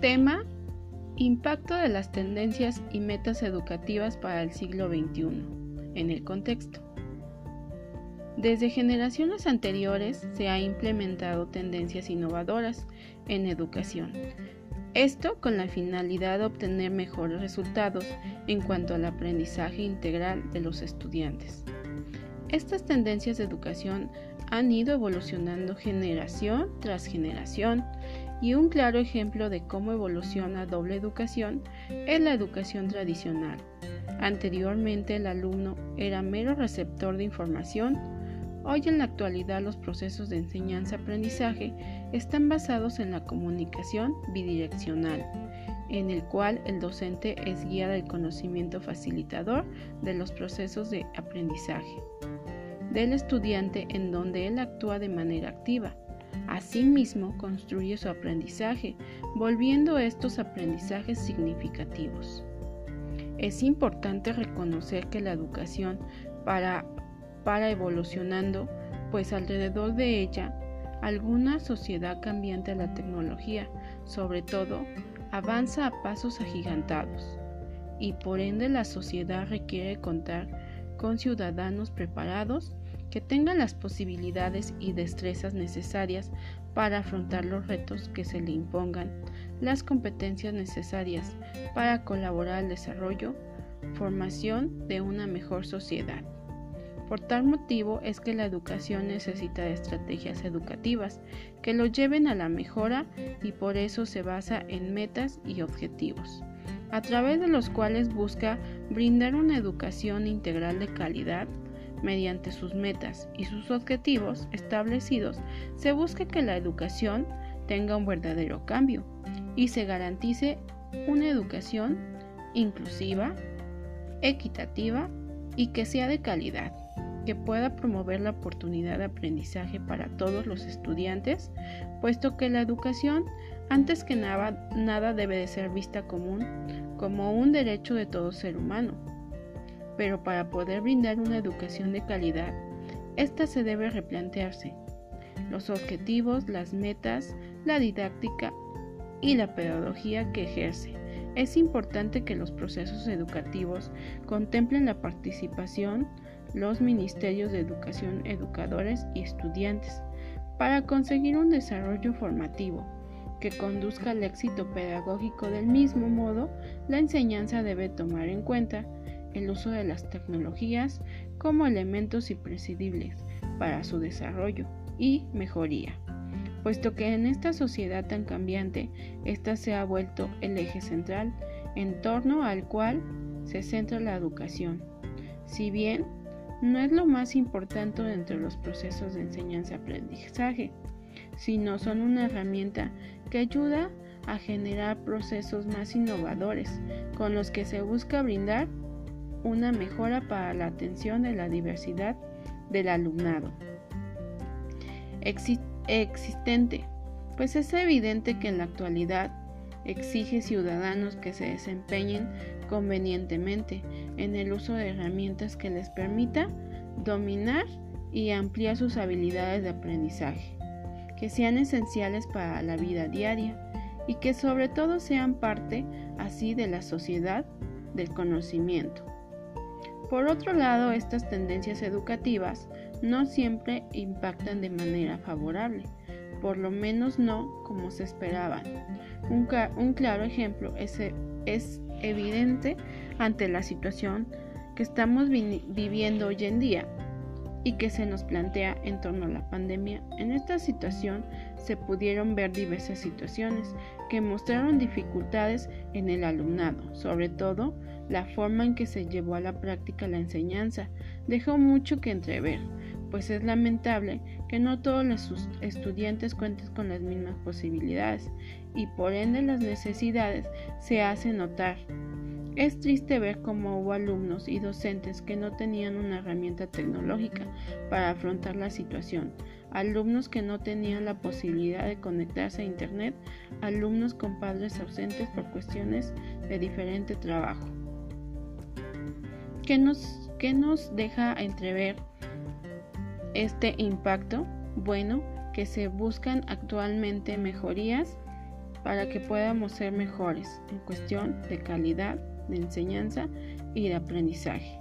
Tema Impacto de las tendencias y metas educativas para el siglo XXI en el contexto. Desde generaciones anteriores se ha implementado tendencias innovadoras en educación. Esto con la finalidad de obtener mejores resultados en cuanto al aprendizaje integral de los estudiantes. Estas tendencias de educación han ido evolucionando generación tras generación y un claro ejemplo de cómo evoluciona doble educación es la educación tradicional. Anteriormente el alumno era mero receptor de información Hoy en la actualidad los procesos de enseñanza-aprendizaje están basados en la comunicación bidireccional, en el cual el docente es guía del conocimiento facilitador de los procesos de aprendizaje del estudiante en donde él actúa de manera activa. Asimismo, construye su aprendizaje, volviendo estos aprendizajes significativos. Es importante reconocer que la educación para para evolucionando, pues alrededor de ella, alguna sociedad cambiante a la tecnología, sobre todo, avanza a pasos agigantados, y por ende la sociedad requiere contar con ciudadanos preparados que tengan las posibilidades y destrezas necesarias para afrontar los retos que se le impongan, las competencias necesarias para colaborar al desarrollo, formación de una mejor sociedad. Por tal motivo es que la educación necesita de estrategias educativas que lo lleven a la mejora y por eso se basa en metas y objetivos, a través de los cuales busca brindar una educación integral de calidad. Mediante sus metas y sus objetivos establecidos, se busca que la educación tenga un verdadero cambio y se garantice una educación inclusiva, equitativa y que sea de calidad que pueda promover la oportunidad de aprendizaje para todos los estudiantes, puesto que la educación, antes que nada, nada debe de ser vista común como un derecho de todo ser humano. Pero para poder brindar una educación de calidad, esta se debe replantearse. Los objetivos, las metas, la didáctica y la pedagogía que ejerce. Es importante que los procesos educativos contemplen la participación, los ministerios de educación, educadores y estudiantes, para conseguir un desarrollo formativo que conduzca al éxito pedagógico del mismo modo, la enseñanza debe tomar en cuenta el uso de las tecnologías como elementos imprescindibles para su desarrollo y mejoría, puesto que en esta sociedad tan cambiante, ésta se ha vuelto el eje central en torno al cual se centra la educación. Si bien no es lo más importante dentro de los procesos de enseñanza-aprendizaje, sino son una herramienta que ayuda a generar procesos más innovadores con los que se busca brindar una mejora para la atención de la diversidad del alumnado existente, pues es evidente que en la actualidad exige ciudadanos que se desempeñen convenientemente en el uso de herramientas que les permita dominar y ampliar sus habilidades de aprendizaje, que sean esenciales para la vida diaria y que sobre todo sean parte así de la sociedad del conocimiento. Por otro lado, estas tendencias educativas no siempre impactan de manera favorable, por lo menos no como se esperaban. Un, claro ejemplo es, evidente ante la situación que estamos viviendo hoy en día y que se nos plantea en torno a la pandemia. En esta situación se pudieron ver diversas situaciones que mostraron dificultades en el alumnado, sobre todo la forma en que se llevó a la práctica la enseñanza dejó mucho que entrever, pues es lamentable que no todos los estudiantes cuenten con las mismas posibilidades y por ende las necesidades se hacen notar. Es triste ver cómo hubo alumnos y docentes que no tenían una herramienta tecnológica para afrontar la situación, alumnos que no tenían la posibilidad de conectarse a Internet, alumnos con padres ausentes por cuestiones de diferente trabajo. ¿Qué nos, qué nos deja entrever este impacto? Bueno, que se buscan actualmente mejorías para que podamos ser mejores en cuestión de calidad de enseñanza y de aprendizaje.